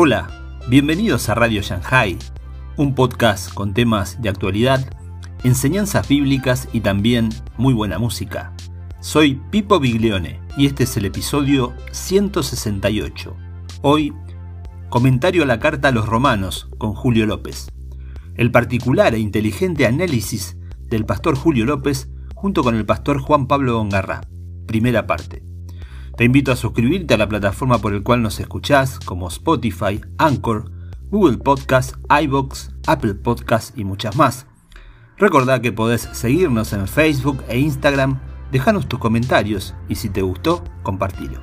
Hola, bienvenidos a Radio Shanghai, un podcast con temas de actualidad, enseñanzas bíblicas y también muy buena música. Soy Pipo Biglione y este es el episodio 168. Hoy, comentario a la carta a los romanos con Julio López. El particular e inteligente análisis del pastor Julio López junto con el pastor Juan Pablo Gongarra. Primera parte. Te invito a suscribirte a la plataforma por el cual nos escuchás, como Spotify, Anchor, Google Podcast, iBox, Apple Podcast y muchas más. Recordá que podés seguirnos en Facebook e Instagram, dejanos tus comentarios y si te gustó, compartilo.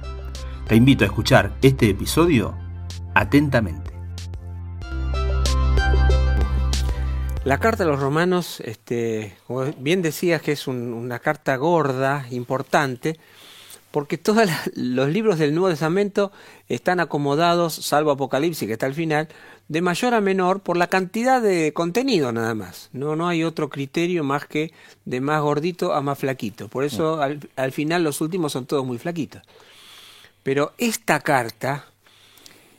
Te invito a escuchar este episodio atentamente. La carta a los romanos, este, bien decías que es una carta gorda, importante, porque todos los libros del Nuevo Testamento están acomodados, salvo Apocalipsis que está al final, de mayor a menor por la cantidad de contenido nada más. No, no hay otro criterio más que de más gordito a más flaquito. Por eso al, al final los últimos son todos muy flaquitos. Pero esta carta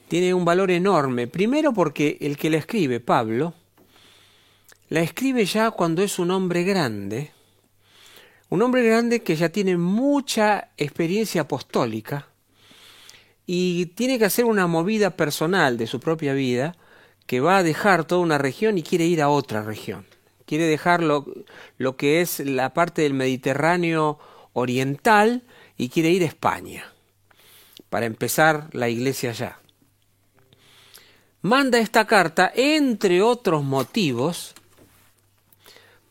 tiene un valor enorme. Primero porque el que la escribe, Pablo, la escribe ya cuando es un hombre grande un hombre grande que ya tiene mucha experiencia apostólica y tiene que hacer una movida personal de su propia vida que va a dejar toda una región y quiere ir a otra región. Quiere dejar lo, lo que es la parte del Mediterráneo oriental y quiere ir a España para empezar la iglesia allá. Manda esta carta, entre otros motivos,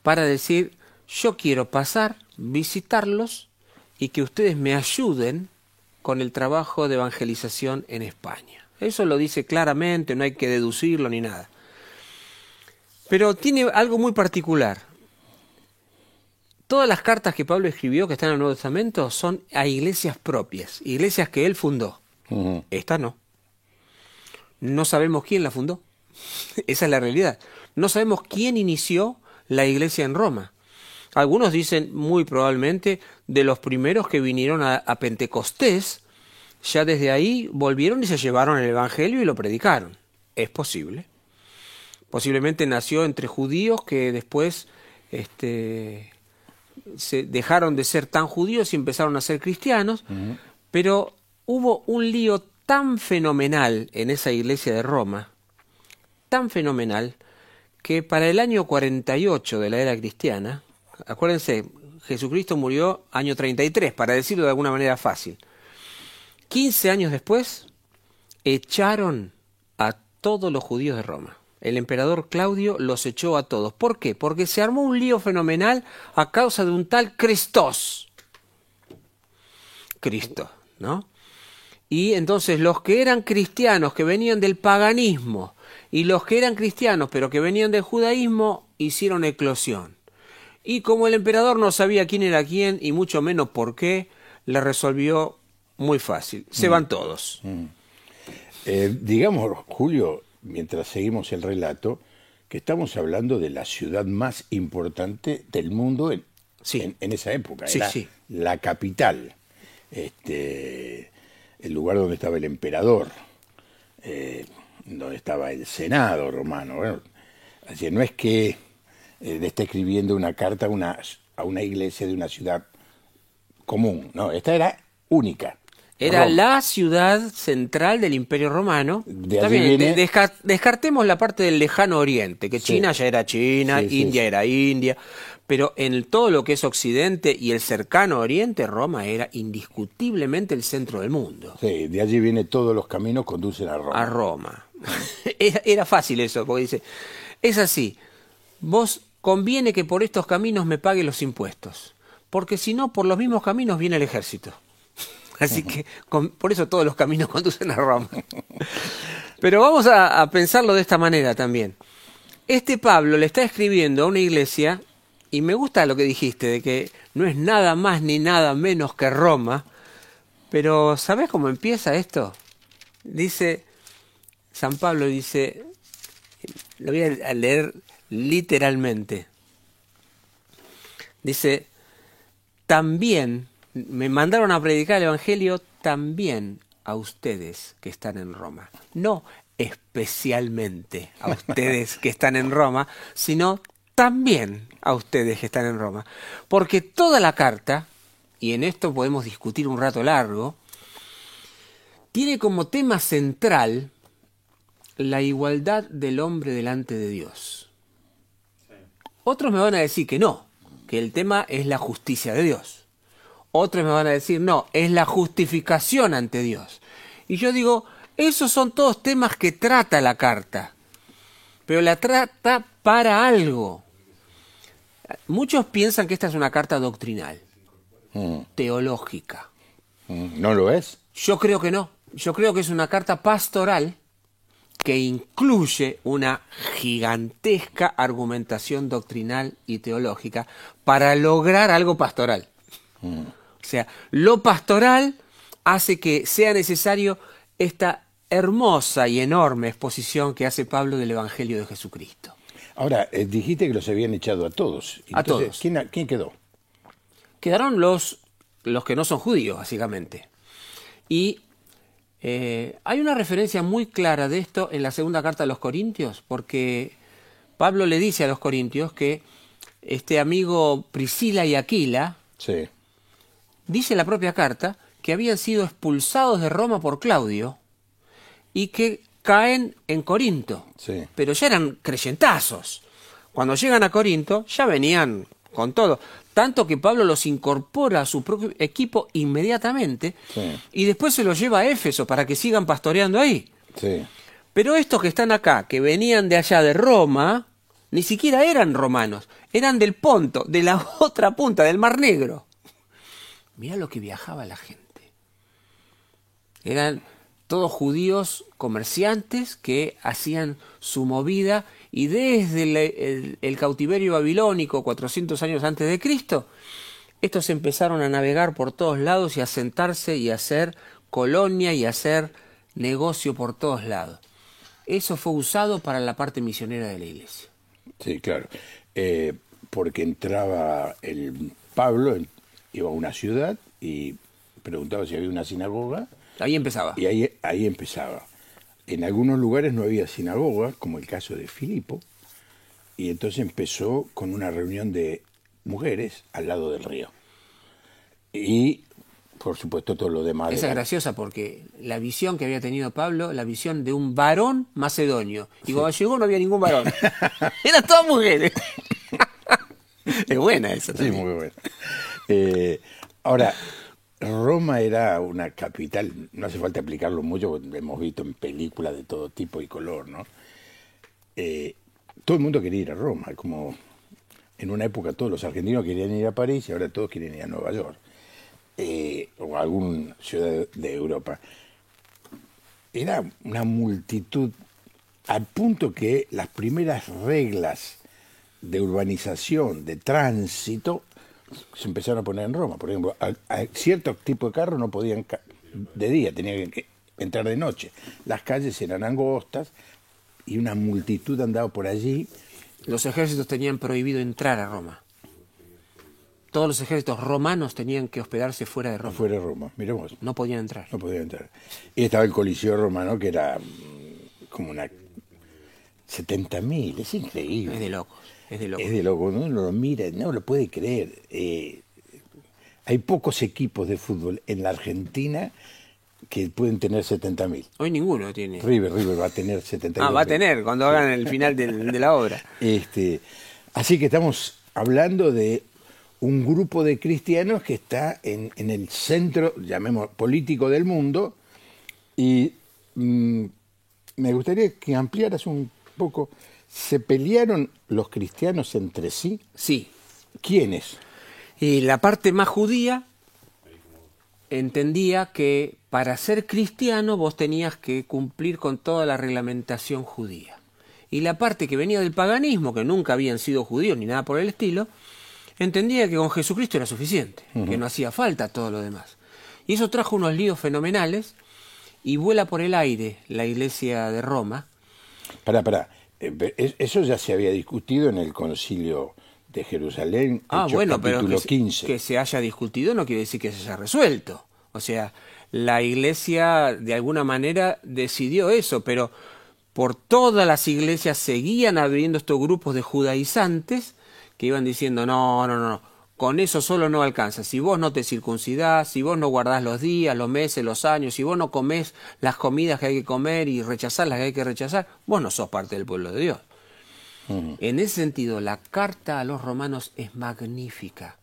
para decir, yo quiero pasar visitarlos y que ustedes me ayuden con el trabajo de evangelización en España. Eso lo dice claramente, no hay que deducirlo ni nada. Pero tiene algo muy particular. Todas las cartas que Pablo escribió que están en el Nuevo Testamento son a iglesias propias, iglesias que él fundó. Esta no. No sabemos quién la fundó. Esa es la realidad. No sabemos quién inició la iglesia en Roma. Algunos dicen muy probablemente de los primeros que vinieron a, Pentecostés, ya desde ahí volvieron y se llevaron el Evangelio y lo predicaron. Es posible. Posiblemente nació entre judíos que después este, se dejaron de ser tan judíos y empezaron a ser cristianos, pero hubo un lío tan fenomenal en esa iglesia de Roma, tan fenomenal, que para el año 48 de la era cristiana, Acuérdense, Jesucristo murió año 33, para decirlo de alguna manera fácil. 15 años después, echaron a todos los judíos de Roma. El emperador Claudio los echó a todos. ¿Por qué? Porque se armó un lío fenomenal a causa de un tal Cristos. Cristo, ¿no? Y entonces los que eran cristianos, que venían del paganismo, y los que eran cristianos, pero que venían del judaísmo, hicieron eclosión. Y como el emperador no sabía quién era quién y mucho menos por qué, le resolvió muy fácil. Se mm. van todos. Mm. Eh, digamos, Julio, mientras seguimos el relato, que estamos hablando de la ciudad más importante del mundo en, en, esa época. Sí, era sí. la capital, este, el lugar donde estaba el emperador, eh, donde estaba el Senado romano. Bueno, así no es que eh, le está escribiendo una carta a una, a una iglesia de una ciudad común. No, esta era única. Era la ciudad central del Imperio Romano. descartemos la parte del lejano oriente, que China ya era China, India era India, pero en todo lo que es Occidente y el cercano Oriente, Roma era indiscutiblemente el centro del mundo. Sí, de allí viene todos los caminos conducen a Roma. A Roma. era fácil eso, porque dice, es así, vos conviene que por estos caminos me pague los impuestos, porque si no, por los mismos caminos viene el ejército. Así que por eso todos los caminos conducen a Roma. Pero vamos a, a, pensarlo de esta manera también. Este Pablo le está escribiendo a una iglesia, y me gusta lo que dijiste, de que no es nada más ni nada menos que Roma, pero ¿sabes cómo empieza esto? Dice, San Pablo dice, lo voy a leer literalmente. Dice, también me mandaron a predicar el Evangelio también a ustedes que están en Roma. No especialmente a ustedes que están en Roma, sino también a ustedes que están en Roma. Porque toda la carta, y en esto podemos discutir un rato largo, tiene como tema central la igualdad del hombre delante de Dios. Otros me van a decir que no, que el tema es la justicia de Dios. Otros me van a decir, no, es la justificación ante Dios. Y yo digo, esos son todos temas que trata la carta, pero la trata para algo. Muchos piensan que esta es una carta doctrinal, Mm, teológica. mm, ¿No lo es? Yo creo que no. Yo creo que es una carta pastoral que incluye una gigantesca argumentación doctrinal y teológica para lograr algo pastoral. O sea, lo pastoral hace que sea necesario esta hermosa y enorme exposición que hace Pablo del Evangelio de Jesucristo. Ahora, eh, dijiste que los habían echado a todos. A todos. ¿quién, quién quedó? Quedaron los, los que no son judíos, básicamente. Y eh, hay una referencia muy clara de esto en la segunda carta a los Corintios, porque Pablo le dice a los Corintios que este amigo Priscila y Aquila, Sí. dice la propia carta, que habían sido expulsados de Roma por Claudio y que caen en Corinto. Sí. Pero ya eran creyentazos. Cuando llegan a Corinto, ya venían con todo. Tanto que Pablo los incorpora a su propio equipo inmediatamente Sí. y después se los lleva a Éfeso para que sigan pastoreando ahí. Sí. Pero estos que están acá, que venían de allá de Roma, ni siquiera eran romanos, eran del Ponto, de la otra punta, del Mar Negro. Mira lo que viajaba la gente. Eran todos judíos comerciantes que hacían su movida y desde el, el- el cautiverio babilónico 400 años antes de Cristo, estos empezaron a navegar por todos lados y a sentarse y a hacer colonia y a hacer negocio por todos lados. Eso fue usado para la parte misionera de la iglesia. Sí, claro. Eh, porque entraba el Pablo, iba a una ciudad y preguntaba si había una sinagoga Ahí empezaba. y ahí, ahí empezaba. En algunos lugares no había sinagoga, como el caso de Filipo, y entonces empezó con una reunión de mujeres al lado del río. Y, por supuesto, todo lo demás. Esa es graciosa porque la visión que había tenido Pablo, la visión de un varón macedonio. Y cuando llegó no había ningún varón. Eran todas mujeres. es buena esa Sí, también. muy bueno. Eh, ahora, Roma era una capital, no hace falta explicarlo mucho, lo hemos visto en películas de todo tipo y color, ¿no? Eh, todo el mundo quería ir a Roma, como en una época todos los argentinos querían ir a París y ahora todos quieren ir a Nueva York, eh, o a alguna ciudad de Europa. Era una multitud, al punto que las primeras reglas de urbanización, de tránsito, se empezaron a poner en Roma. Por ejemplo, a, a cierto tipo de carros no podían de día, tenían que entrar de noche. Las calles eran angostas y una multitud andaba por allí. Los ejércitos tenían prohibido entrar a Roma. Todos los ejércitos romanos tenían que hospedarse fuera de Roma. afuera de Roma. Miremos, No podían entrar. no podían entrar. Y estaba el Coliseo Romano, que era mm, como una 70.000, es increíble. Es de locos. Es de locos. Es de loco, uno lo mira, no lo puede creer. Eh, hay pocos equipos de fútbol en la Argentina que pueden tener 70.000. Hoy ninguno tiene. River, River va a tener 70.000. Ah, va a tener cuando hagan el final de la obra. Este, así que estamos hablando de un grupo de cristianos que está en, en el centro, llamemos, político del mundo, y mm, me gustaría que ampliaras un poco, ¿se pelearon los cristianos entre sí? Sí. ¿Quiénes? Y la parte más judía entendía que para ser cristiano vos tenías que cumplir con toda la reglamentación judía. Y la parte que venía del paganismo, que nunca habían sido judíos ni nada por el estilo, entendía que con Jesucristo era suficiente, que no hacía falta todo lo demás. Y eso trajo unos líos fenomenales y vuela por el aire la iglesia de Roma. Pará, pará. Eh, Eso ya se había discutido en el concilio de Jerusalén, Ah, Hechos bueno, pero capítulo que se, 15. que se haya discutido no quiere decir que se haya resuelto. O sea, la iglesia de alguna manera decidió eso, pero por todas las iglesias seguían abriendo estos grupos de judaizantes que iban diciendo, no, no, no, con eso solo no alcanza. Si vos no te circuncidás, si vos no guardás los días, los meses, los años, si vos no comés las comidas que hay que comer y rechazar las que hay que rechazar, vos no sos parte del pueblo de Dios. En ese sentido, la carta a los romanos es magnífica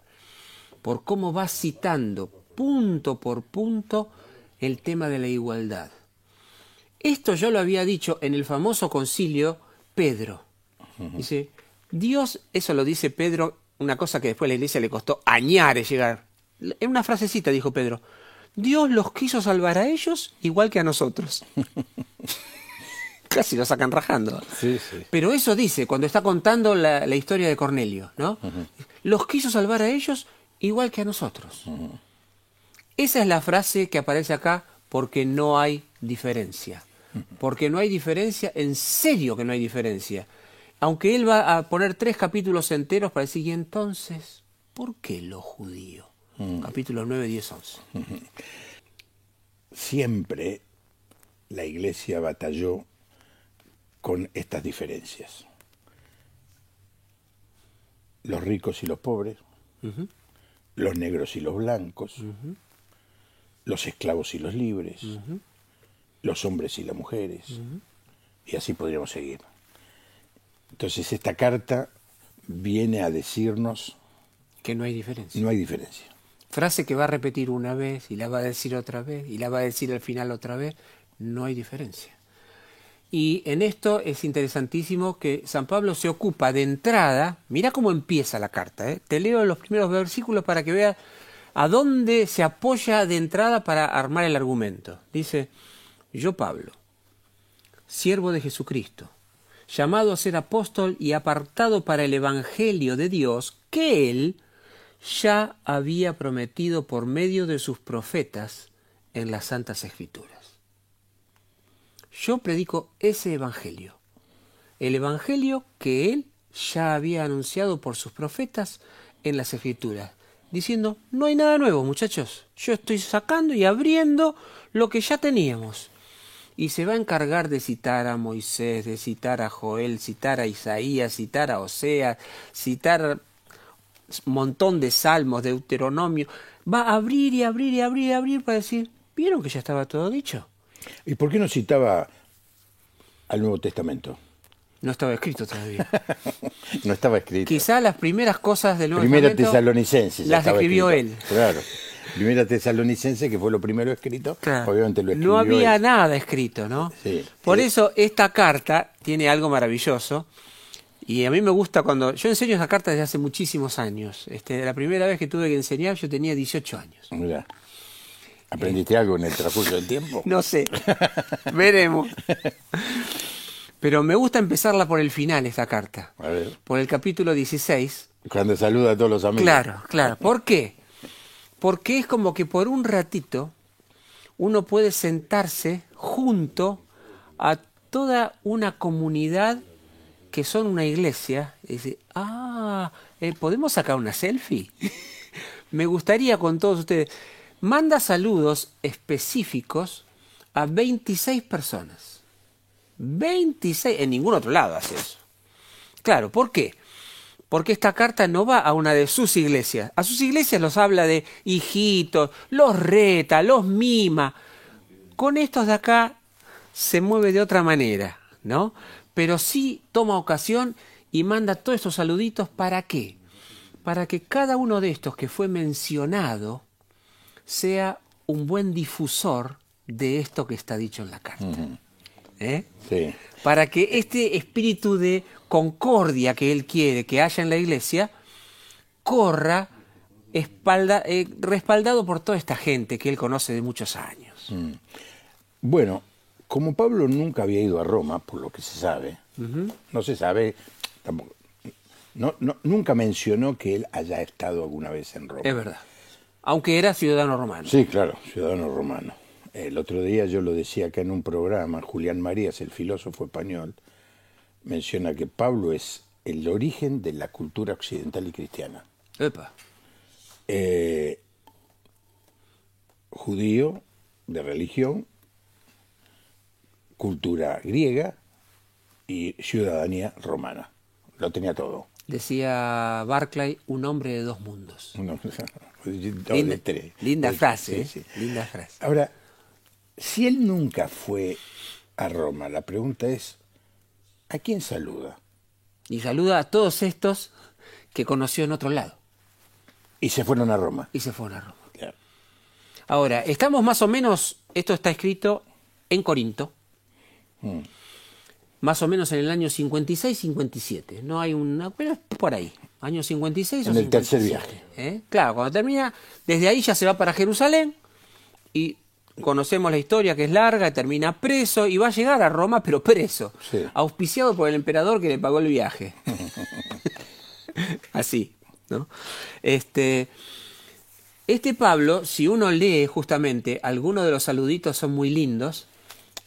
por cómo va citando punto por punto el tema de la igualdad. Esto yo lo había dicho en el famoso concilio Pedro. Dice, Dios, eso lo dice Pedro, una cosa que después a la iglesia le costó añares llegar. En una frasecita dijo Pedro, Dios los quiso salvar a ellos igual que a nosotros. Casi lo sacan rajando. Pero eso dice cuando está contando la, historia de Cornelio, ¿no? Los quiso salvar a ellos igual que a nosotros. Esa es la frase que aparece acá porque no hay diferencia. Porque no hay diferencia, en serio que no hay diferencia. Aunque él va a poner tres capítulos enteros para decir, y entonces, ¿por qué lo judío? Capítulos 9, 10, 11. Siempre la iglesia batalló con estas diferencias. Los ricos y los pobres, los negros y los blancos, los esclavos y los libres, los hombres y las mujeres, y así podríamos seguir. Entonces esta carta viene a decirnos que no hay diferencia. No hay diferencia. Frase que va a repetir una vez y la va a decir otra vez y la va a decir al final otra vez, no hay diferencia. Y en esto es interesantísimo que San Pablo se ocupa de entrada, mira cómo empieza la carta, ¿eh? te leo los primeros versículos para que veas a dónde se apoya de entrada para armar el argumento. Dice, yo Pablo, siervo de Jesucristo, llamado a ser apóstol y apartado para el Evangelio de Dios, que él ya había prometido por medio de sus profetas en las Santas Escrituras. Yo predico ese Evangelio, el Evangelio que él ya había anunciado por sus profetas en las Escrituras, diciendo, no hay nada nuevo, muchachos, yo estoy sacando y abriendo lo que ya teníamos. Y se va a encargar de citar a Moisés, de citar a Joel, citar a Isaías, citar a Osea, citar un montón de salmos, de Deuteronomio. Va a abrir y abrir y abrir y abrir para decir, ¿vieron que ya estaba todo dicho? ¿Y por qué no citaba al Nuevo Testamento? No estaba escrito todavía. no estaba escrito. Quizá las primeras cosas del Nuevo Primera Tesalonicense. Las escribió él. Claro. Primera Tesalonicense, que fue lo primero escrito, obviamente lo escribió No había nada escrito, ¿no? Sí, Por eso esta carta tiene algo maravilloso. Y a mí me gusta cuando... Yo enseño esa carta desde hace muchísimos años. Este, la primera vez que tuve que enseñar yo tenía 18 años. Mira. ¿Aprendiste algo en el transcurso del tiempo? No sé. Veremos. Pero me gusta empezarla por el final, esta carta. A ver. Por el capítulo 16. Cuando saluda a todos los amigos. Claro, claro. ¿Por qué? Porque es como que por un ratito uno puede sentarse junto a toda una comunidad que son una iglesia y decir, ah, eh, ¿podemos sacar una selfie? Me gustaría con todos ustedes. Manda saludos específicos a 26 personas. 26, en ningún otro lado hace eso. Claro, ¿por qué? Porque esta carta no va a una de sus iglesias. A sus iglesias los habla de hijitos, los reta, los mima. Con estos de acá se mueve de otra manera, ¿no? Pero sí toma ocasión y manda todos estos saluditos para qué? Para que cada uno de estos que fue mencionado sea un buen difusor de esto que está dicho en la carta. ¿Eh? Para que este espíritu de concordia que él quiere que haya en la iglesia corra espalda, eh, respaldado por toda esta gente que él conoce de muchos años. Mm. Bueno, como Pablo nunca había ido a Roma, por lo que se sabe, no se sabe, tampoco, no, nunca mencionó que él haya estado alguna vez en Roma. Es verdad. Aunque era ciudadano romano. Sí, claro, ciudadano romano. El otro día yo lo decía acá en un programa, Julián Marías, el filósofo español, menciona que Pablo es el origen de la cultura occidental y cristiana. Epa. Eh, judío, de religión, cultura griega, y ciudadanía romana. Lo tenía todo. Decía Barclay, un hombre de dos mundos. No, linda, de tres. linda frase, sí, ¿eh? sí. linda frase. Ahora, si él nunca fue a Roma, la pregunta es, ¿a quién saluda? Y saluda a todos estos que conoció en otro lado Y se fueron a Roma. y se fueron a Roma. Claro. Ahora, estamos más o menos, esto está escrito en Corinto, Mm. más o menos en el año 56-57. No hay una, pero es por ahí, año 56 o En el tercer 57, viaje. ¿eh? Claro, cuando termina, desde ahí ya se va para Jerusalén y conocemos la historia que es larga, termina preso y va a llegar a Roma, pero preso, Sí. auspiciado por el emperador que le pagó el viaje. Así, ¿no? Este, este Pablo, si uno lee justamente, algunos de los saluditos son muy lindos.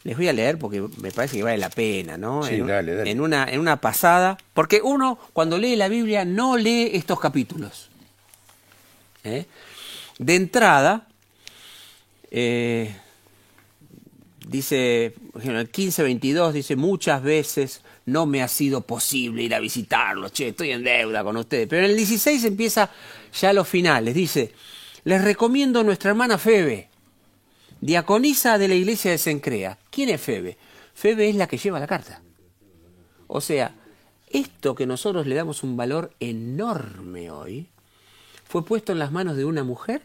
Les voy a leer porque me parece que vale la pena, ¿no? Sí, en, dale, dale. en una, en una pasada. Porque uno, cuando lee la Biblia, no lee estos capítulos. ¿Eh? De entrada, eh, dice, ejemplo, el 15-22 dice, muchas veces no me ha sido posible ir a visitarlos, che, estoy en deuda con ustedes. Pero en el 16 empieza ya los finales, dice, les recomiendo a nuestra hermana Febe, diaconisa de la iglesia de Sencrea. ¿Quién es Febe? Febe es la que lleva la carta. O sea, esto que nosotros le damos un valor enorme hoy, fue puesto en las manos de una mujer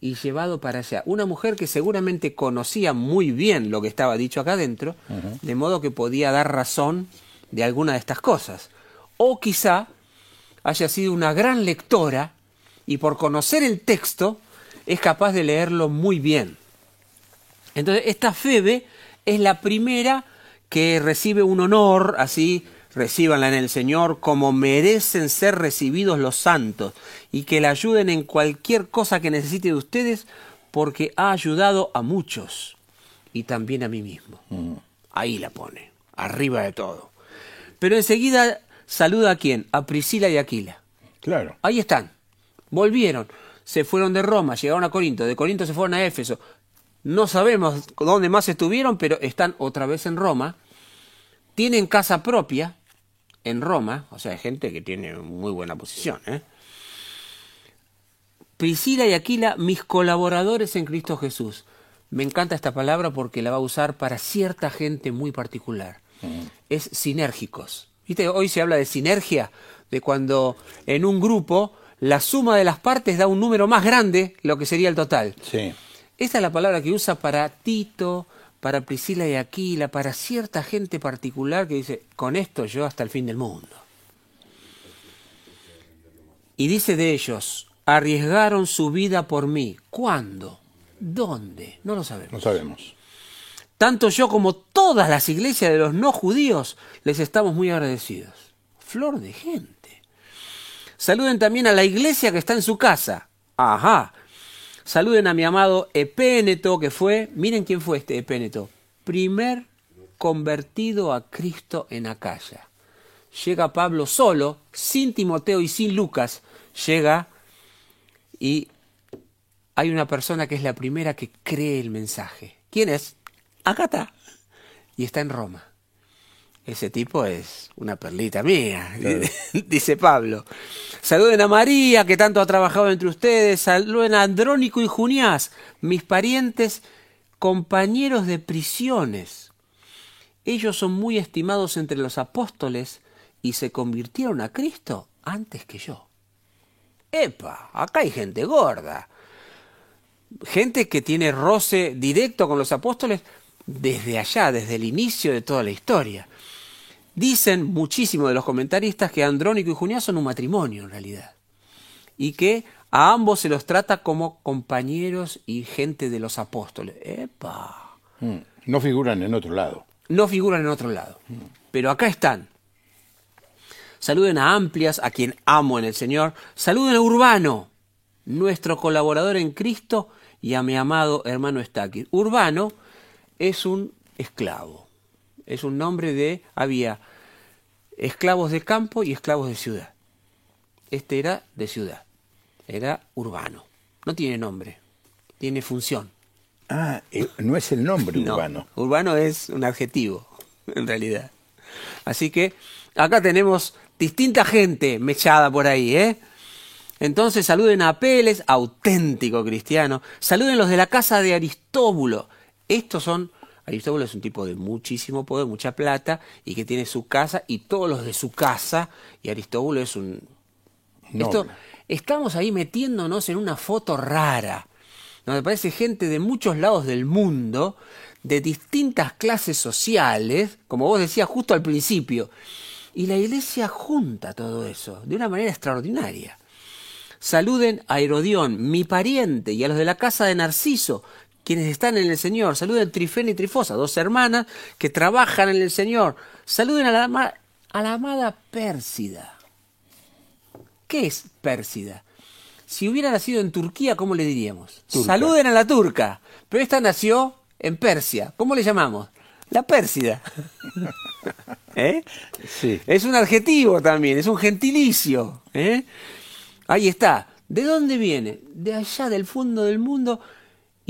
y llevado para allá. Una mujer que seguramente conocía muy bien lo que estaba dicho acá adentro, de modo que podía dar razón de alguna de estas cosas. O quizá haya sido una gran lectora y por conocer el texto es capaz de leerlo muy bien. Entonces, esta Febe es la primera que recibe un honor, así, recíbanla en el Señor, como merecen ser recibidos los santos, y que la ayuden en cualquier cosa que necesite de ustedes, porque ha ayudado a muchos, y también a mí mismo. Ahí la pone, arriba de todo. Pero enseguida saluda a quién? A Priscila y Aquila. Claro. Ahí están. Volvieron. Se fueron de Roma, llegaron a Corinto. De Corinto se fueron a Éfeso. No sabemos dónde más estuvieron, pero están otra vez en Roma. Tienen casa propia en Roma. O sea, hay gente que tiene muy buena posición. ¿eh? Priscila y Aquila, mis colaboradores en Cristo Jesús. Me encanta esta palabra porque la va a usar para cierta gente muy particular. Es sinérgicos. ¿Viste? Hoy se habla de sinergia, de cuando en un grupo la suma de las partes da un número más grande, lo que sería el total. Sí. Esta es la palabra que usa para Tito, para Priscila y Aquila, para cierta gente particular que dice, con esto yo hasta el fin del mundo. Y dice de ellos, arriesgaron su vida por mí. ¿Cuándo? ¿Dónde? No lo sabemos. No sabemos. Tanto yo como todas las iglesias de los no judíos les estamos muy agradecidos. Flor de gente. Saluden también a la iglesia que está en su casa. Ajá. Saluden a mi amado Epéneto, que fue, miren quién fue este Epéneto, primer convertido a Cristo en Acaya. Llega Pablo solo, sin Timoteo y sin Lucas, llega y hay una persona que es la primera que cree el mensaje. ¿Quién es? Acá está. Y está en Roma. Ese tipo es una perlita mía, dice Pablo. Saluden a María, que tanto ha trabajado entre ustedes. Saluden a Andrónico y Juniás, mis parientes, compañeros de prisiones. Ellos son muy estimados entre los apóstoles y se convirtieron a Cristo antes que yo. ¡Epa! Acá hay gente gorda. Gente que tiene roce directo con los apóstoles desde allá, desde el inicio de toda la historia. Dicen muchísimos de los comentaristas que Andrónico y Juniás son un matrimonio en realidad. Y que a ambos se los trata como compañeros y gente de los apóstoles. ¡Epa! Mm. No figuran en otro lado. No figuran en otro lado. Pero acá están. Saluden a Amplias, a quien amo en el Señor. Saluden a Urbano, nuestro colaborador en Cristo, y a mi amado hermano Estaquis. Urbano es un esclavo. Es un nombre de... Había esclavos de campo y esclavos de ciudad. Este era de ciudad. Era urbano. No tiene nombre. Tiene función. Ah, eh, no es el nombre No, urbano. Urbano es un adjetivo. en realidad. Así que acá tenemos distinta gente mechada por ahí, ¿eh? Entonces saluden a Apeles, auténtico cristiano. Saluden los de la casa de Aristóbulo. Estos son, Aristóbulo es un tipo de muchísimo poder, mucha plata, y que tiene su casa y todos los de su casa. Y Aristóbulo es un... Esto, estamos ahí metiéndonos en una foto rara, donde parece gente de muchos lados del mundo, de distintas clases sociales, como vos decías justo al principio. Y la iglesia junta todo eso de una manera extraordinaria. Saluden a Herodión, mi pariente, y a los de la casa de Narciso, quienes están en el Señor. Saluden Trifena y Trifosa, dos hermanas que trabajan en el Señor. Saluden a la, a la amada Pérsida. ¿Qué es Pérsida? Si hubiera nacido en Turquía, ¿cómo le diríamos? Saluden a la turca. Pero esta nació en Persia. ¿Cómo le llamamos? La Pérsida. ¿Eh? Sí. Es un adjetivo también, es un gentilicio. ¿eh? Ahí está. ¿De dónde viene? De allá del fondo del mundo.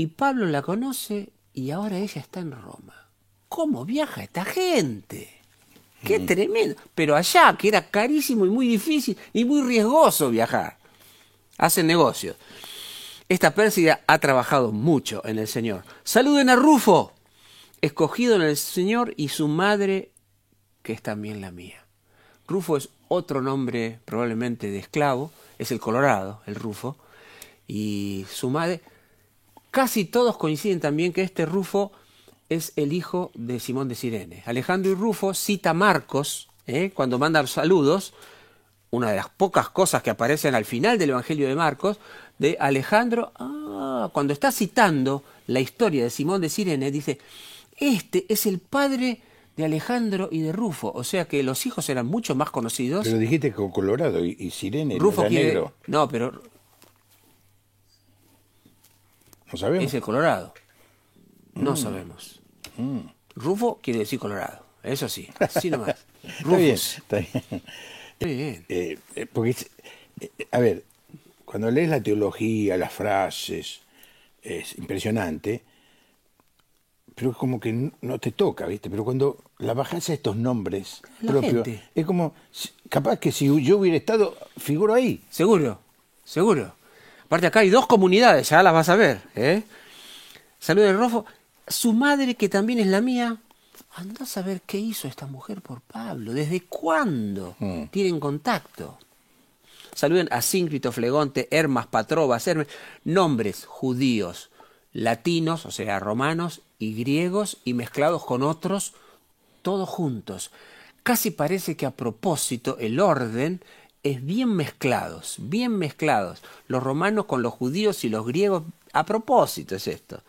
Y Pablo la conoce y ahora ella está en Roma. ¿Cómo viaja esta gente? Qué tremendo. Pero allá, que era carísimo y muy difícil y muy riesgoso viajar. Hacen negocios. Esta pérsida ha trabajado mucho en el Señor. Saluden a Rufo, escogido en el Señor, y su madre, que es también la mía. Rufo es otro nombre probablemente de esclavo, es el Colorado, el Rufo, y su madre. Casi todos coinciden también que este Rufo es el hijo de Simón de Sirene. Alejandro y Rufo cita Marcos ¿eh? cuando manda saludos, una de las pocas cosas que aparecen al final del Evangelio de Marcos, de Alejandro, ah, cuando está citando la historia de Simón de Sirene, dice, este es el padre de Alejandro y de Rufo. O sea que los hijos eran mucho más conocidos. Pero dijiste con Colorado y, y Sirene Rufo era quiere- negro. No, pero ¿No sabemos? es el Colorado. No sabemos. Mm. Rufo quiere decir Colorado. Eso sí, así nomás. Está bien, Rufus. está bien. Muy bien. Eh, eh, porque, eh, a ver, cuando lees la teología, las frases, es impresionante, pero es como que no te toca, ¿viste? Pero cuando la bajas a estos nombres La propios, gente. es como, capaz que si yo hubiera estado, figuro ahí. Seguro, seguro. Aparte acá hay dos comunidades, ya las vas a ver. ¿eh? Salud de Rufo. Su madre, que también es la mía, anda a saber qué hizo esta mujer por Pablo. ¿Desde cuándo Mm. tienen contacto? Saluden a Síncrito, Flegonte, Hermas, Patrobas, Hermes, nombres judíos, latinos, o sea, romanos y griegos, y mezclados con otros, todos juntos. Casi parece que a propósito el orden es bien mezclados, bien mezclados. Los romanos con los judíos y los griegos, a propósito es esto.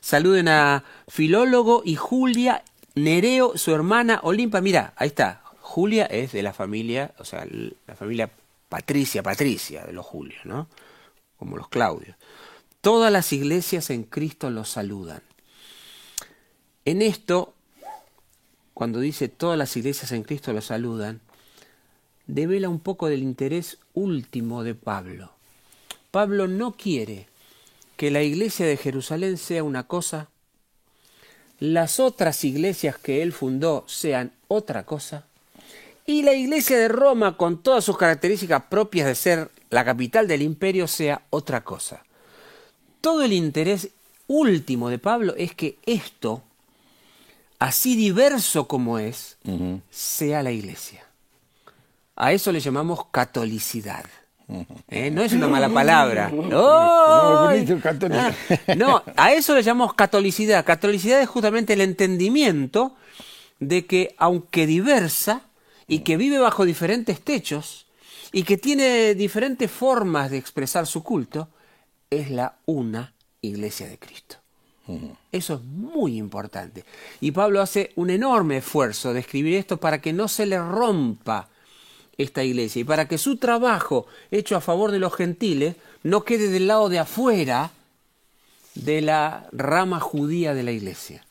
Saluden a Filólogo y Julia, Nereo, su hermana Olimpa. Mira, ahí está. Julia es de la familia, o sea, la familia Patricia, Patricia de los Julios, ¿no? Como los Claudios. Todas las iglesias en Cristo los saludan. En esto, cuando dice todas las iglesias en Cristo los saludan, devela un poco del interés último de Pablo. Pablo no quiere que la iglesia de Jerusalén sea una cosa, las otras iglesias que él fundó sean otra cosa, y la iglesia de Roma, con todas sus características propias de ser la capital del imperio, sea otra cosa. Todo el interés último de Pablo es que esto, así diverso como es, sea la iglesia. A eso le llamamos catolicidad. ¿Eh? No es una mala palabra. Ah, No, a eso le llamamos catolicidad. Catolicidad es justamente el entendimiento de que, aunque diversa y que vive bajo diferentes techos y que tiene diferentes formas de expresar su culto, es la una iglesia de Cristo. Eso es muy importante. Y Pablo hace un enorme esfuerzo de escribir esto para que no se le rompa esta iglesia y para que su trabajo hecho a favor de los gentiles no quede del lado de afuera de la rama judía de la iglesia.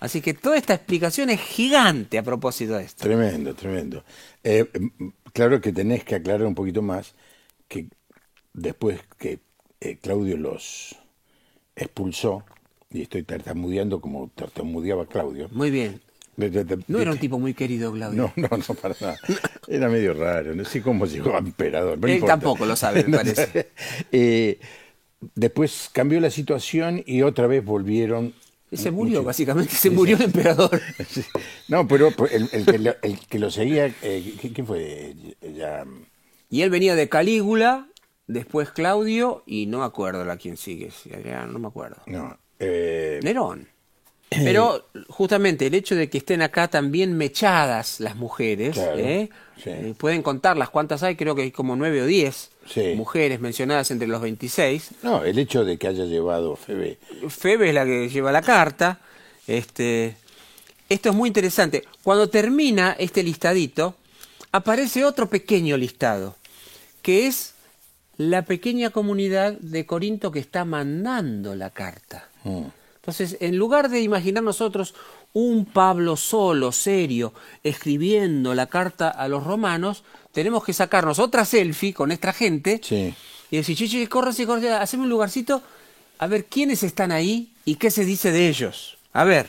Así que toda esta explicación es gigante a propósito de esto. Tremendo, tremendo. Eh, m- claro que tenés que aclarar un poquito más que después que eh, Claudio los expulsó, y estoy tartamudeando como tartamudeaba Claudio, Muy bien. No era un tipo muy querido, Claudio. No, no, no, para nada. Era medio raro. No sé cómo llegó a emperador. Él tampoco lo sabe, me parece. Eh, después cambió la situación y otra vez volvieron se murió, básicamente, se murió el emperador. No, pero el, que, lo, seguía, eh, ¿quién fue? Ya... Y él venía de Calígula, después Claudio, y no me acuerdo la quién sigue, no me acuerdo. No, eh... Nerón. Pero justamente el hecho de que estén acá también mechadas las mujeres, ¿eh? Eh, pueden contarlas cuántas hay, creo que hay como nueve o diez mujeres mencionadas entre los 26. No, el hecho de que haya llevado Febe. Febe es la que lleva la carta. Este, esto es muy interesante. Cuando termina este listadito, aparece otro pequeño listado, que es la pequeña comunidad de Corinto que está mandando la carta. Mm. Entonces, en lugar de imaginar nosotros un Pablo solo, serio, escribiendo la carta a los romanos, tenemos que sacarnos otra selfie con nuestra gente y decir, chichi, corre, corre, haceme un lugarcito, a ver quiénes están ahí y qué se dice de ellos. A ver,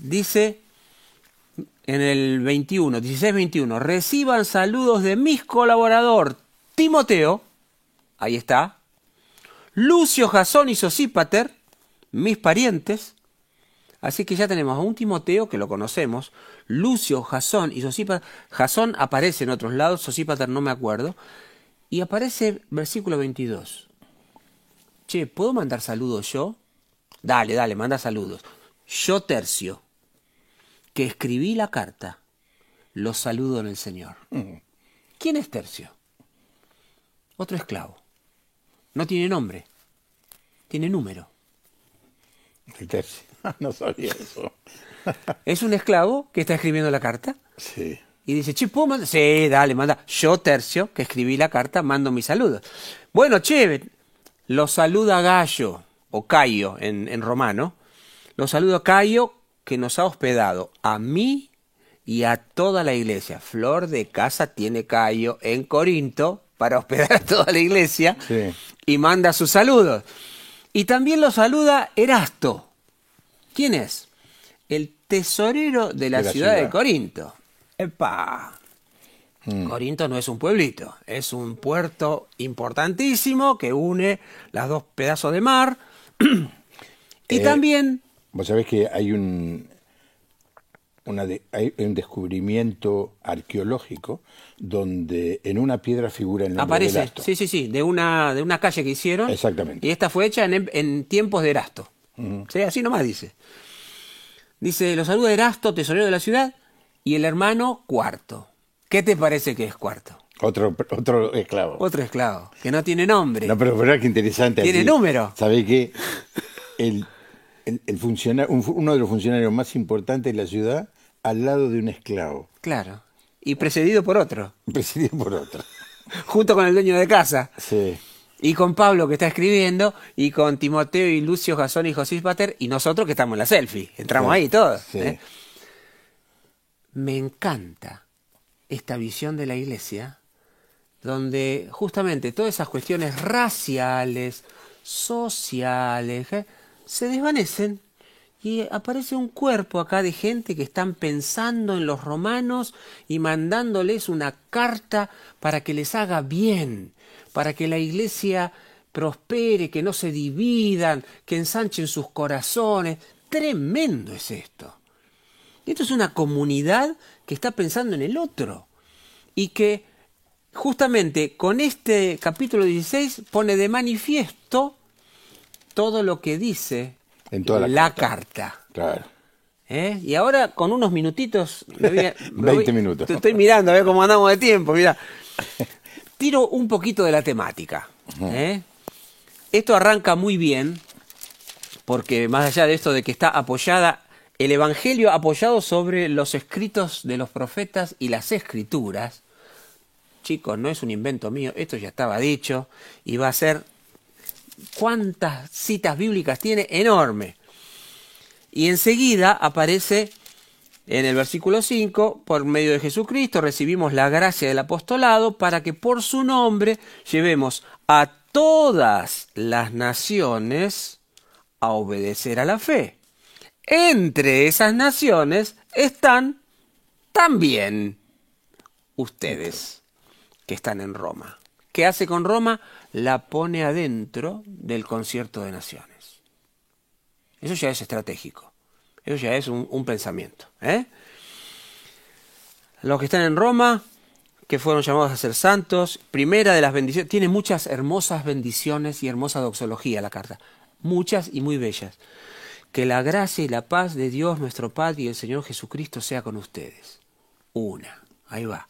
dice en el 21, 16-21, reciban saludos de mis colaborador Timoteo, ahí está, Lucio, Jasón y Sosípater, mis parientes. Así que ya tenemos a un Timoteo que lo conocemos, Lucio, Jasón y Sosípater. Jasón aparece en otros lados, Sosípater no me acuerdo. Y aparece versículo 22. Che, ¿puedo mandar saludos yo? Dale, dale, manda saludos. Yo tercio, que escribí la carta, los saludo en el Señor. Mm. ¿Quién es tercio? Otro esclavo. No tiene nombre, tiene número. No sabía eso. es un esclavo que está escribiendo la carta. Sí. Y dice, che, ¿puedo mandar? Sí, dale, manda. Yo, Tercio, que escribí la carta, mando mis saludos. Bueno, che, lo saluda Gallo, o Cayo en, en romano. Lo saluda Cayo, que nos ha hospedado a mí y a toda la iglesia. Flor de casa tiene Cayo en Corinto para hospedar a toda la iglesia. Sí y manda sus saludos. Y también lo saluda Erasto. ¿Quién es? El tesorero de la, ciudad, de Corinto. ¡Epa! Mm. Corinto no es un pueblito, es un puerto importantísimo que une las dos pedazos de mar. y eh, también... Vos sabés que hay un, hay un descubrimiento arqueológico donde en una piedra figura el nombre Aparece, de Erasto. sí, sí, sí, de una, de una calle que hicieron. Exactamente. Y esta fue hecha en, tiempos de Erasto. sí, así nomás dice. Dice, lo saluda Erasto, tesorero de la ciudad, y el hermano cuarto. ¿Qué te parece que es cuarto? Otro, otro esclavo. Otro esclavo, que no tiene nombre. No, pero verdad que interesante. Tiene número. ¿Sabés qué? El, el, uno de los funcionarios más importantes de la ciudad al lado de un esclavo. Claro. Y precedido por otro. Precedido por otro. Junto con el dueño de casa. Sí. Y con Pablo que está escribiendo, y con Timoteo y Lucio Jasón y José Pater, y nosotros que estamos en la selfie. Entramos ahí todos. Sí. ¿eh? Me encanta esta visión de la iglesia, donde justamente todas esas cuestiones raciales, sociales, ¿eh? se desvanecen y aparece un cuerpo acá de gente que están pensando en los romanos y mandándoles una carta para que les haga bien, para que la iglesia prospere, que no se dividan, que ensanchen sus corazones. Tremendo es esto. Esto es una comunidad que está pensando en el otro y que justamente con este capítulo 16 pone de manifiesto todo lo que dice en toda la, carta. Claro. ¿Eh? Y ahora con unos minutitos... 20 minutos. Te estoy mirando a ver cómo andamos de tiempo. Mira. Tiro un poquito de la temática. ¿eh? Esto arranca muy bien porque más allá de esto de que está apoyada el Evangelio apoyado sobre los escritos de los profetas y las escrituras, chicos, no es un invento mío, esto ya estaba dicho y va a ser cuántas citas bíblicas tiene, enorme. Y enseguida aparece en el versículo 5, por medio de Jesucristo recibimos la gracia del apostolado para que por su nombre llevemos a todas las naciones a obedecer a la fe. entre esas naciones están también ustedes que están en Roma. ¿Qué hace con Roma? La pone adentro del concierto de naciones. Eso ya es estratégico. Eso ya es un, pensamiento. ¿eh? Los que están en Roma, que fueron llamados a ser santos, primera de las bendiciones, tiene muchas hermosas bendiciones y hermosa doxología la carta. Muchas y muy bellas. Que la gracia y la paz de Dios nuestro Padre y el Señor Jesucristo sea con ustedes. Una. Ahí va.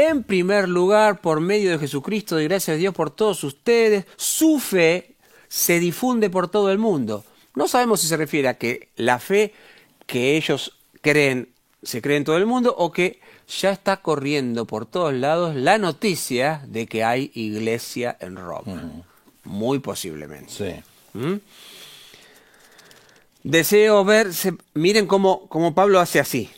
En primer lugar, por medio de Jesucristo, de gracias a Dios por todos ustedes, su fe se difunde por todo el mundo. No sabemos si se refiere a que la fe que ellos creen se cree en todo el mundo o que ya está corriendo por todos lados la noticia de que hay iglesia en Roma. Muy posiblemente. Sí. ¿Mm? Deseo ver, miren cómo, cómo Pablo hace así.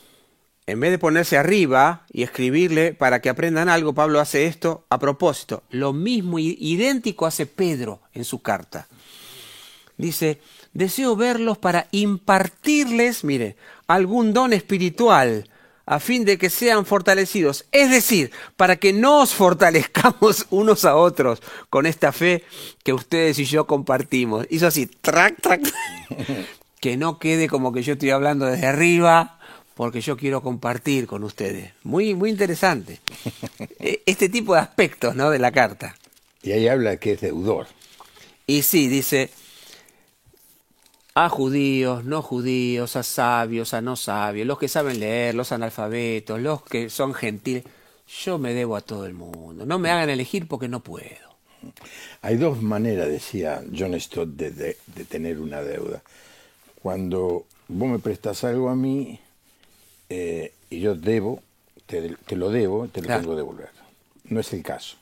En vez de ponerse arriba y escribirle para que aprendan algo, Pablo hace esto a propósito. Lo mismo, idéntico hace Pedro en su carta. Dice, deseo verlos para impartirles, mire, algún don espiritual a fin de que sean fortalecidos. Es decir, para que nos fortalezcamos unos a otros con esta fe que ustedes y yo compartimos. Hizo así, track, track. que no quede como que yo estoy hablando desde arriba, porque yo quiero compartir con ustedes. Muy, muy interesante. E, este tipo de aspectos, ¿no? De la carta. Y ahí habla que es deudor. Y sí, dice, a judíos, no judíos, a sabios, a no sabios, los que saben leer, los analfabetos, los que son gentiles. Yo me debo a todo el mundo. No me hagan elegir porque no puedo. Hay dos maneras, decía John Stott, de, tener una deuda. Cuando vos me prestas algo a mí eh, y yo debo, te, lo debo, te lo tengo que devolver. No es el caso.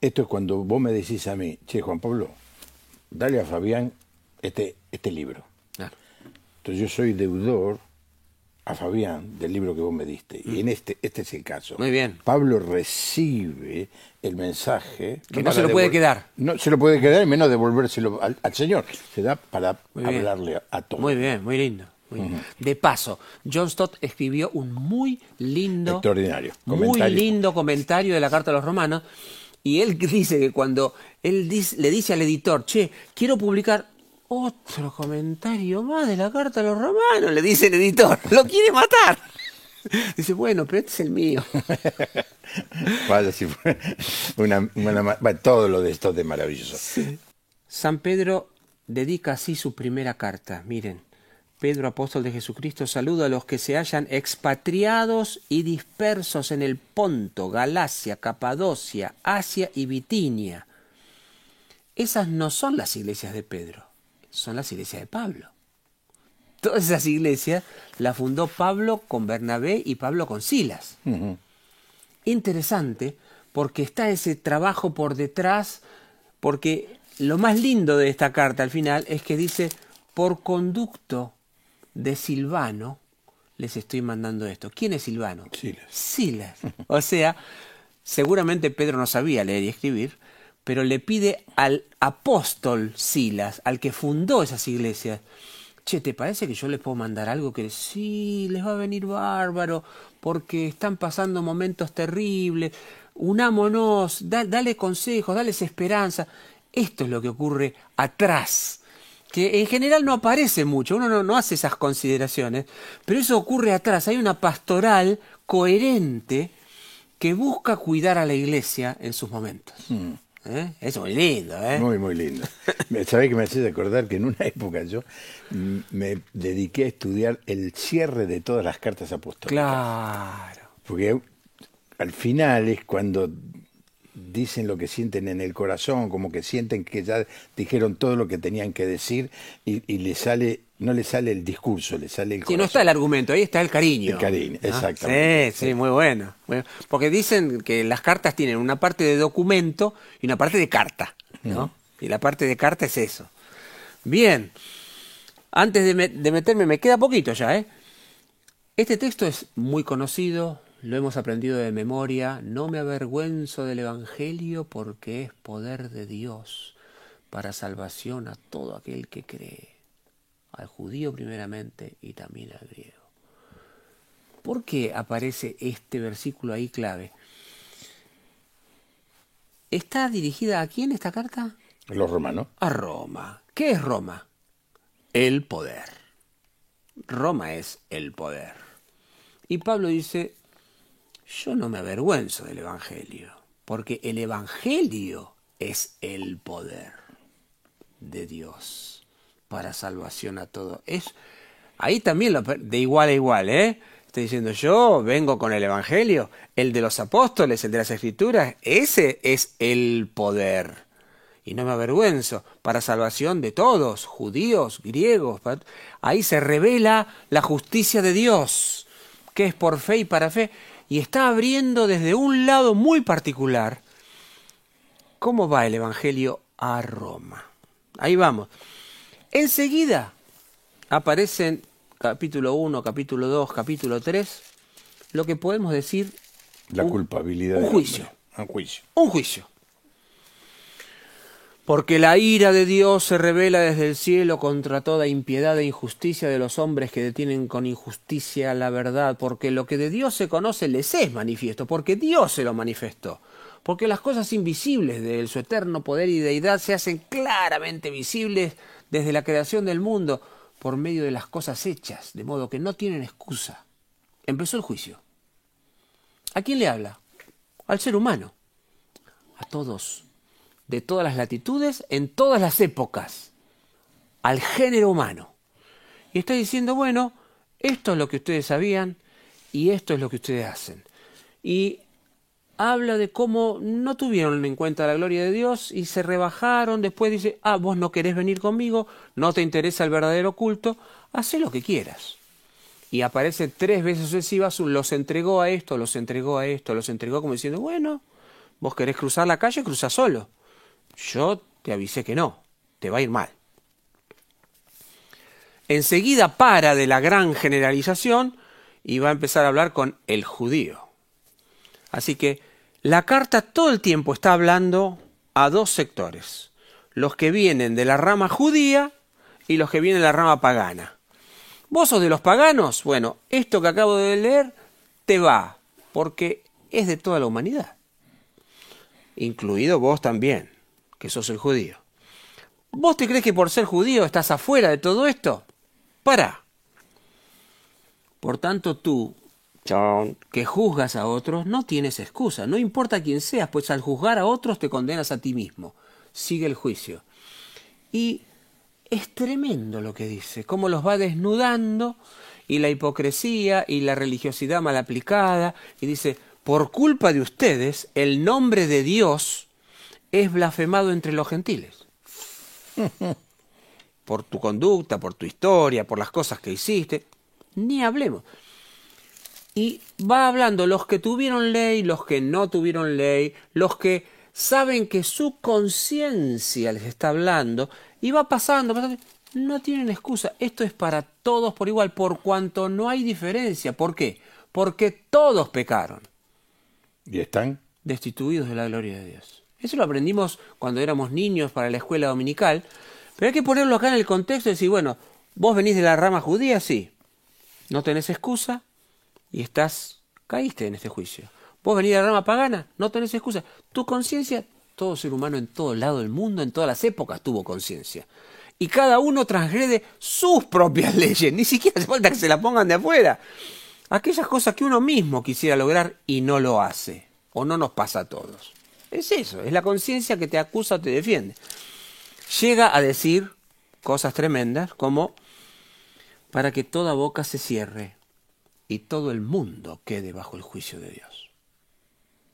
Esto es cuando vos me decís a mí, che, Juan Pablo, dale a Fabián este, este libro. Entonces yo soy deudor a Fabián del libro que vos me diste. Y en este, este es el caso. Muy bien. Pablo recibe el mensaje. Que no se lo puede quedar. No se lo puede quedar y menos devolvérselo al, Señor. Se da para hablarle a, todos. Muy bien, muy lindo. De paso, John Stott escribió un muy lindo, extraordinario, muy lindo comentario de la Carta a los Romanos. Y él dice que cuando él le dice al editor, che, quiero publicar otro comentario más de la carta a los romanos, le dice el editor. Lo quiere matar. Dice, bueno, pero este es el mío. Vaya, si fue una, todo lo de esto es maravilloso. San Pedro dedica así su primera carta. Miren, Pedro, apóstol de Jesucristo, saluda a los que se hallan expatriados y dispersos en el Ponto, Galacia, Capadocia, Asia y Bitinia. Esas no son las iglesias de Pedro son las iglesias de Pablo. Todas esas iglesias las fundó Pablo con Bernabé y Pablo con Silas. Interesante porque está ese trabajo por detrás, porque lo más lindo de esta carta al final es que dice, por conducto de Silvano, les estoy mandando esto. ¿Quién es Silvano? Silas. Silas. O sea, seguramente Pedro no sabía leer y escribir, pero le pide al apóstol Silas, al que fundó esas iglesias, che, ¿te parece que yo les puedo mandar algo que sí, les va a venir bárbaro, porque están pasando momentos terribles, unámonos, dale consejos, dale esperanza. Esto es lo que ocurre atrás, que en general no aparece mucho, uno no, no hace esas consideraciones, pero eso ocurre atrás, hay una pastoral coherente que busca cuidar a la iglesia en sus momentos. Mm. ¿Eh? Es muy lindo, ¿eh? Muy, muy lindo. ¿Sabés que me haces acordar que en una época yo me dediqué a estudiar el cierre de todas las cartas apostólicas? Claro. Porque al final es cuando dicen lo que sienten en el corazón, como que sienten que ya dijeron todo lo que tenían que decir y, y le sale no le sale el discurso, le sale el Sí, no está el argumento, ahí está el cariño. El cariño, exactamente. Sí, sí, muy bueno. Porque dicen que las cartas tienen una parte de documento y una parte de carta, ¿no? Y la parte de carta es eso. Bien, antes de, de meterme, me queda poquito ya, ¿eh? Este texto es muy conocido, lo hemos aprendido de memoria. No me avergüenzo del Evangelio porque es poder de Dios para salvación a todo aquel que cree al judío primeramente y también al griego. ¿Por qué aparece este versículo ahí clave? ¿Está dirigida a quién esta carta? Los romanos. A Roma. ¿Qué es Roma? El poder. Roma es el poder. Y Pablo dice, yo no me avergüenzo del Evangelio, porque el Evangelio es el poder de Dios para salvación a todo. Es ahí también lo, de igual a igual, ¿eh? Estoy diciendo yo vengo con el Evangelio, el de los apóstoles, el de las Escrituras, ese es el poder. Y no me avergüenzo, para salvación de todos, judíos, griegos. Ahí se revela la justicia de Dios, que es por fe y para fe. Y está abriendo desde un lado muy particular cómo va el Evangelio a Roma. Ahí vamos. Enseguida aparecen capítulo 1, capítulo 2, capítulo 3, lo que podemos decir... La culpabilidad. Un juicio. Un juicio. Un juicio. Porque la ira de Dios se revela desde el cielo contra toda impiedad e injusticia de los hombres que detienen con injusticia la verdad, porque lo que de Dios se conoce les es manifiesto, porque Dios se lo manifestó, porque las cosas invisibles de su eterno poder y deidad se hacen claramente visibles desde la creación del mundo por medio de las cosas hechas, de modo que no tienen excusa. Empezó el juicio. ¿A quién le habla? Al ser humano. A todos de todas las latitudes, en todas las épocas, al género humano. Y está diciendo, bueno, esto es lo que ustedes sabían y esto es lo que ustedes hacen. Y habla de cómo no tuvieron en cuenta la gloria de Dios y se rebajaron. Después dice, ah, vos no querés venir conmigo, no te interesa el verdadero culto, haz lo que quieras. Y aparece tres veces sucesivas, los entregó a esto, los entregó a esto, los entregó como diciendo, bueno, vos querés cruzar la calle, cruza solo. Yo te avisé que no, te va a ir mal. Enseguida para de la gran generalización y va a empezar a hablar con el judío. Así que la carta todo el tiempo está hablando a dos sectores, los que vienen de la rama judía y los que vienen de la rama pagana. ¿Vos sos de los paganos? Bueno, esto que acabo de leer te va, porque es de toda la humanidad, incluido vos también que sos el judío. ¿Vos te crees que por ser judío estás afuera de todo esto? Para. Por tanto, tú, que juzgas a otros, no tienes excusa. No importa quién seas, pues al juzgar a otros te condenas a ti mismo. Sigue el juicio. Y es tremendo lo que dice, cómo los va desnudando y la hipocresía y la religiosidad mal aplicada. Y dice, por culpa de ustedes, el nombre de Dios es blasfemado entre los gentiles. por tu conducta, por tu historia, por las cosas que hiciste, ni hablemos. Y va hablando los que tuvieron ley, los que no tuvieron ley, los que saben que su conciencia les está hablando, y va pasando, pasando, no tienen excusa. Esto es para todos por igual, por cuanto no hay diferencia. ¿Por qué? Porque todos pecaron. ¿Y están? Destituidos de la gloria de Dios. Eso lo aprendimos cuando éramos niños para la escuela dominical, pero hay que ponerlo acá en el contexto y decir, bueno, vos venís de la rama judía, sí, no tenés excusa y estás, caíste en este juicio. Vos venís de la rama pagana, no tenés excusa. Tu conciencia, todo ser humano en todo lado del mundo, en todas las épocas tuvo conciencia. Y cada uno transgrede sus propias leyes, ni siquiera hace falta que se la pongan de afuera. Aquellas cosas que uno mismo quisiera lograr y no lo hace, o no nos pasa a todos. Es eso, es la conciencia que te acusa o te defiende. Llega a decir cosas tremendas como para que toda boca se cierre y todo el mundo quede bajo el juicio de Dios.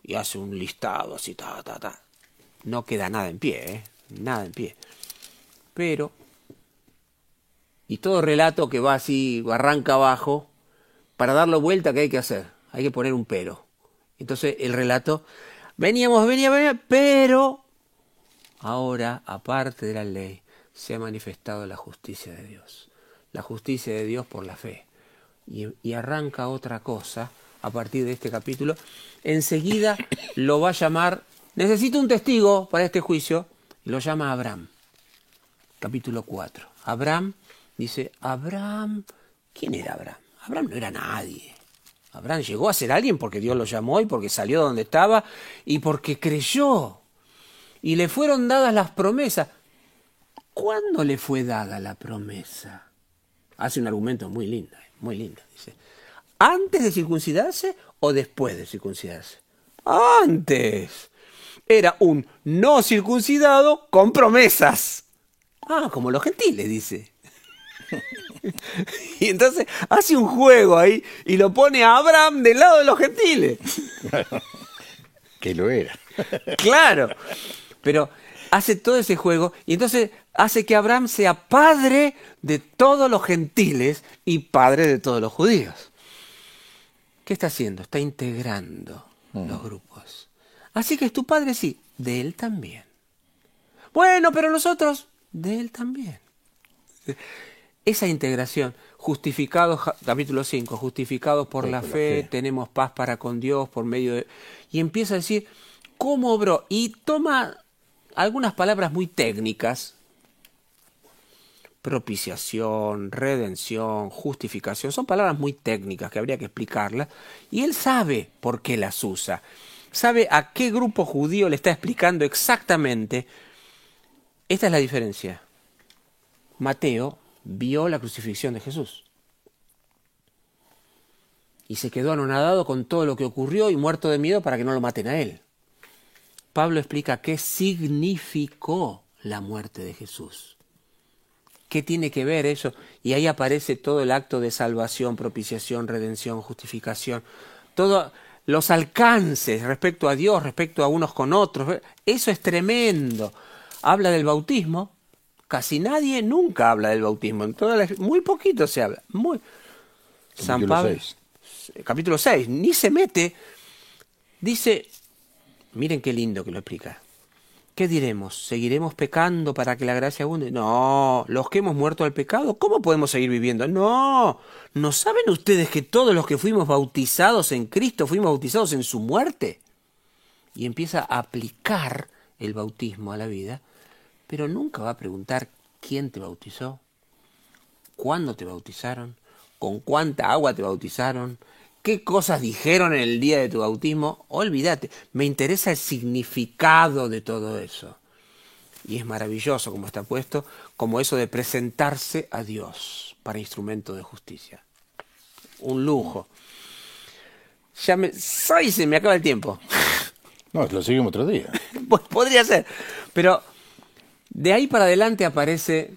Y hace un listado así, ta, ta, ta. No queda nada en pie, ¿eh? Nada en pie. Pero, y todo relato que va así, arranca abajo, para darlo vuelta, ¿qué hay que hacer? Hay que poner un pero. Entonces el relato Veníamos, veníamos, veníamos, pero ahora, aparte de la ley, se ha manifestado la justicia de Dios. La justicia de Dios por la fe. Y, arranca otra cosa a partir de este capítulo. Enseguida lo va a llamar, necesito un testigo para este juicio, y lo llama Abraham. Capítulo 4. Abraham Dice, Abraham, ¿quién era Abraham? Abraham no era nadie. Abraham llegó a ser alguien porque Dios lo llamó y porque salió de donde estaba y porque creyó. Y le fueron dadas las promesas. ¿Cuándo le fue dada la promesa? Hace un argumento muy lindo, muy lindo. Dice, ¿antes de circuncidarse o después de circuncidarse? Antes. Era un no circuncidado con promesas. Ah, como los gentiles, dice. y entonces hace un juego ahí y lo pone a Abraham del lado de los gentiles. que lo era. claro, pero hace todo ese juego y entonces hace que Abraham sea padre de todos los gentiles y padre de todos los judíos. ¿Qué está haciendo? Está integrando los grupos. Así que es tu padre, sí, de él también. Bueno, pero nosotros, de él también. Esa integración, justificados, capítulo 5, justificados por, la, fe, tenemos paz para con Dios por medio de... Y empieza a decir, ¿cómo obró? Y toma algunas palabras muy técnicas, propiciación, redención, justificación, son palabras muy técnicas que habría que explicarlas, y él sabe por qué las usa, sabe a qué grupo judío le está explicando exactamente. Esta es la diferencia. Mateo vio la crucifixión de Jesús. Y se quedó anonadado con todo lo que ocurrió y muerto de miedo para que no lo maten a él. Pablo explica qué significó la muerte de Jesús. ¿Qué tiene que ver eso? Y ahí aparece todo el acto de salvación, propiciación, redención, justificación. Todos los alcances respecto a Dios, respecto a unos con otros. Eso es tremendo. Habla del bautismo, Casi nadie nunca habla del bautismo. En muy poquito se habla. Muy. San Pablo, capítulo 6, ni se mete. Dice, miren qué lindo que lo explica. ¿Qué diremos? ¿Seguiremos pecando para que la gracia abunde? No, los que hemos muerto al pecado, ¿cómo podemos seguir viviendo? No, ¿no saben ustedes que todos los que fuimos bautizados en Cristo fuimos bautizados en su muerte? Y empieza a aplicar el bautismo a la vida pero nunca va a preguntar quién te bautizó, cuándo te bautizaron, con cuánta agua te bautizaron, qué cosas dijeron en el día de tu bautismo. Olvídate, me interesa el significado de todo eso. Y es maravilloso como está puesto, como eso de presentarse a Dios para instrumento de justicia. Un lujo. Ya me, ¡Ay, se me acaba el tiempo! No, lo seguimos otro día. pues podría ser. Pero de ahí para adelante aparece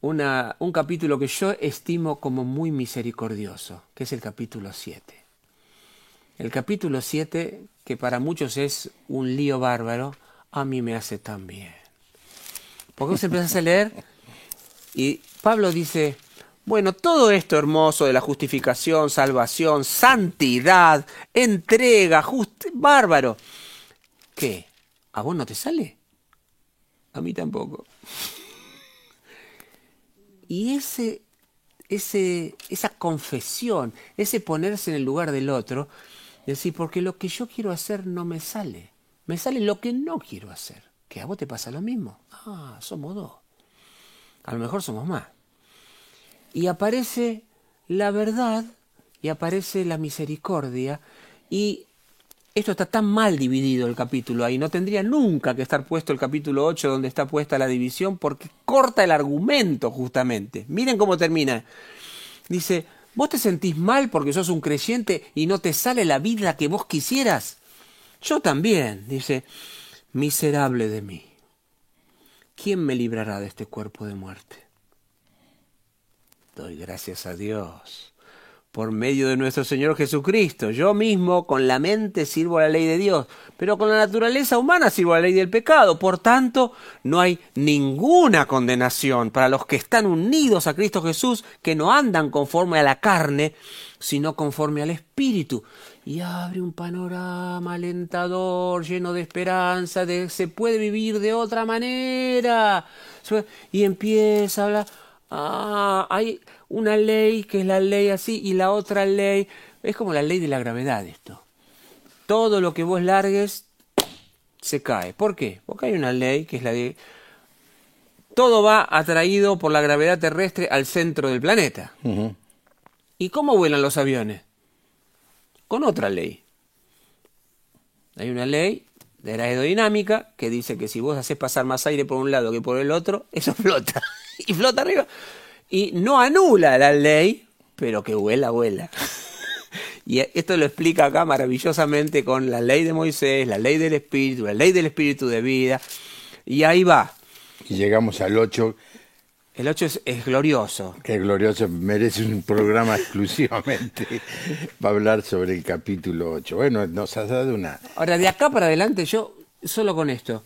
una, un capítulo que yo estimo como muy misericordioso, que es el capítulo 7. El capítulo 7, que para muchos es un lío bárbaro, a mí me hace tan bien. Porque vos empezás a leer y Pablo dice, bueno, todo esto hermoso de la justificación, salvación, santidad, entrega, bárbaro, ¿qué? ¿A vos no te sale? A mí tampoco. Y ese, ese, esa confesión, ese ponerse en el lugar del otro, decir, porque lo que yo quiero hacer no me sale. Me sale lo que no quiero hacer. Que a vos te pasa lo mismo. Ah, somos dos. A lo mejor somos más. Y aparece la verdad y aparece la misericordia y esto está tan mal dividido el capítulo ahí, no tendría nunca que estar puesto el capítulo 8 donde está puesta la división porque corta el argumento justamente. Miren cómo termina. Dice, ¿vos te sentís mal porque sos un creyente y no te sale la vida que vos quisieras? Yo también, dice, miserable de mí. ¿Quién me librará de este cuerpo de muerte? Doy gracias a Dios por medio de nuestro Señor Jesucristo. Yo mismo con la mente sirvo la ley de Dios, pero con la naturaleza humana sirvo la ley del pecado. Por tanto, no hay ninguna condenación para los que están unidos a Cristo Jesús, que no andan conforme a la carne, sino conforme al Espíritu. Y abre un panorama alentador, lleno de esperanza, de se puede vivir de otra manera. Y empieza a hablar ah, hay una ley que es la ley así y la otra ley, es como la ley de la gravedad esto. Todo lo que vos largues se cae. ¿Por qué? Porque hay una ley que es la de todo va atraído por la gravedad terrestre al centro del planeta. ¿Y cómo vuelan los aviones? Con otra ley. Hay una ley de la aerodinámica que dice que si vos haces pasar más aire por un lado que por el otro, eso flota. Y flota arriba. Y no anula la ley, pero que vuela, vuela. Y esto lo explica acá maravillosamente con la ley de Moisés, la ley del espíritu, la ley del espíritu de vida. Y ahí va. Y llegamos al 8, El 8 es, es glorioso. que glorioso, merece un programa exclusivamente para hablar sobre el capítulo 8. Bueno, nos has dado una... Ahora, de acá para adelante, yo solo con esto.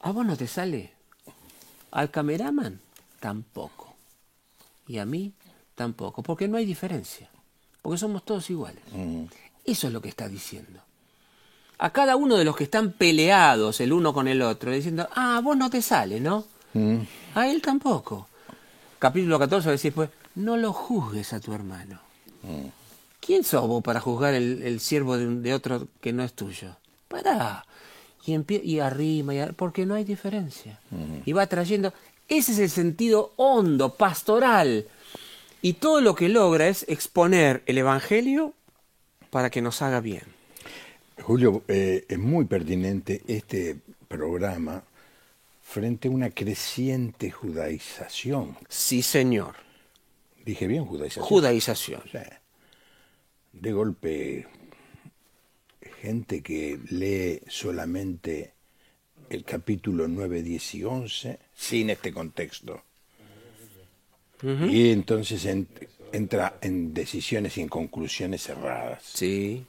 ¿A vos no te sale? Al cameraman tampoco. Y a mí tampoco. Porque no hay diferencia. Porque somos todos iguales. Eso es lo que está diciendo. A cada uno de los que están peleados el uno con el otro, diciendo, ah, vos no te sale, ¿no? A él tampoco. Capítulo 14 va a decir, pues, no lo juzgues a tu hermano. ¿Quién sos vos para juzgar el, el siervo de, de otro que no es tuyo? Pará. Y, y arrima, y ar- porque no hay diferencia. Y va trayendo. Ese es el sentido hondo, pastoral. Y todo lo que logra es exponer el Evangelio para que nos haga bien. Julio, eh, es muy pertinente este programa frente a una creciente judaización. Sí, señor. Dije bien, judaización. Judaización. O sea, de golpe, gente que lee solamente el capítulo 9, 10 y 11 sin este contexto. Y entonces en- entra en decisiones y en conclusiones erradas. Sí.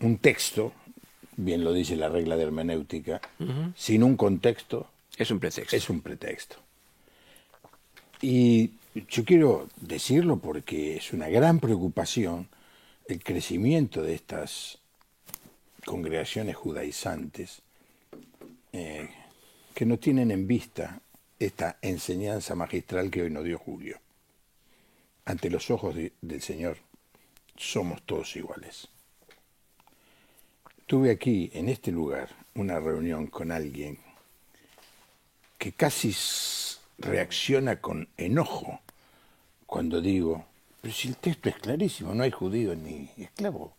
Un texto, bien lo dice la regla de hermenéutica, sin un contexto Es un pretexto. es un pretexto. Y yo quiero decirlo porque es una gran preocupación el crecimiento de estas congregaciones judaizantes eh, que no tienen en vista esta enseñanza magistral que hoy nos dio Julio. Ante los ojos de- del Señor somos todos iguales. Tuve aquí, en este lugar, una reunión con alguien que casi reacciona con enojo cuando digo, pero si el texto es clarísimo, no hay judío ni esclavo,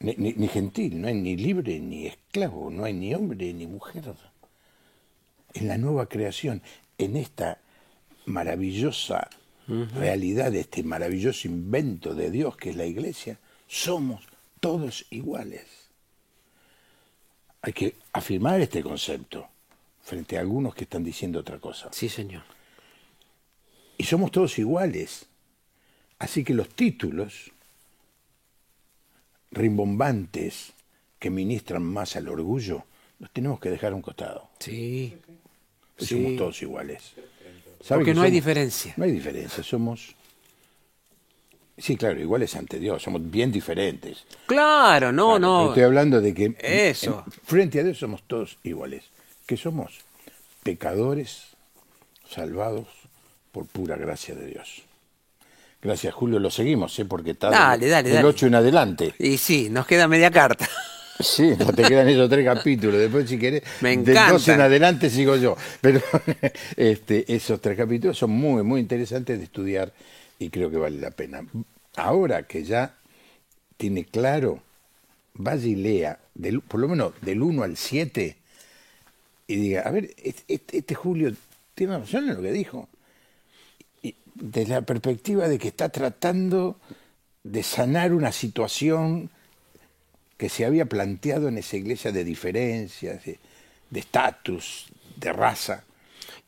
ni, ni- ni gentil, no hay ni libre ni esclavo, no hay ni hombre ni mujer. En la nueva creación, en esta maravillosa realidad, este maravilloso invento de Dios que es la iglesia, somos todos iguales. Hay que afirmar este concepto frente a algunos que están diciendo otra cosa. Sí, señor. Y somos todos iguales. Así que los títulos rimbombantes que ministran más al orgullo, los tenemos que dejar a un costado. Sí. Pues Sí. Somos todos iguales. ¿Sabe Porque que no hay somos- diferencia. No hay diferencia, somos... Sí, claro, iguales ante Dios, somos bien diferentes. Claro, no, Claro, no. Estoy hablando de que Eso. en- frente a Dios somos todos iguales. Que somos pecadores salvados por pura gracia de Dios. Gracias, Julio. Lo seguimos, ¿eh? porque está Dale, del, dale, del dale. 8 en adelante. Y sí, nos queda media carta. Sí, no te quedan esos tres capítulos. Después, si querés, Me del 12 en adelante sigo yo. Pero este, esos tres capítulos son muy, muy interesantes de estudiar y creo que vale la pena. Ahora que ya tiene claro, vaya y lea, del- por lo menos del 1 al 7, y diga, a ver, este- este Julio tiene razón en lo que dijo. Desde la perspectiva de que está tratando de sanar una situación que se había planteado en esa iglesia de diferencias, de estatus, de raza.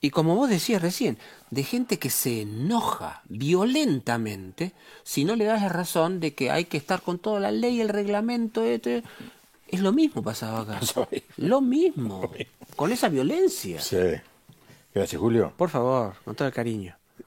Y como vos decías recién, de gente que se enoja violentamente si no le das la razón de que hay que estar con toda la ley, el reglamento, este. Es lo mismo pasaba acá. Lo mismo. Con esa violencia. Sí. Gracias, Julio. Por favor, con todo el cariño.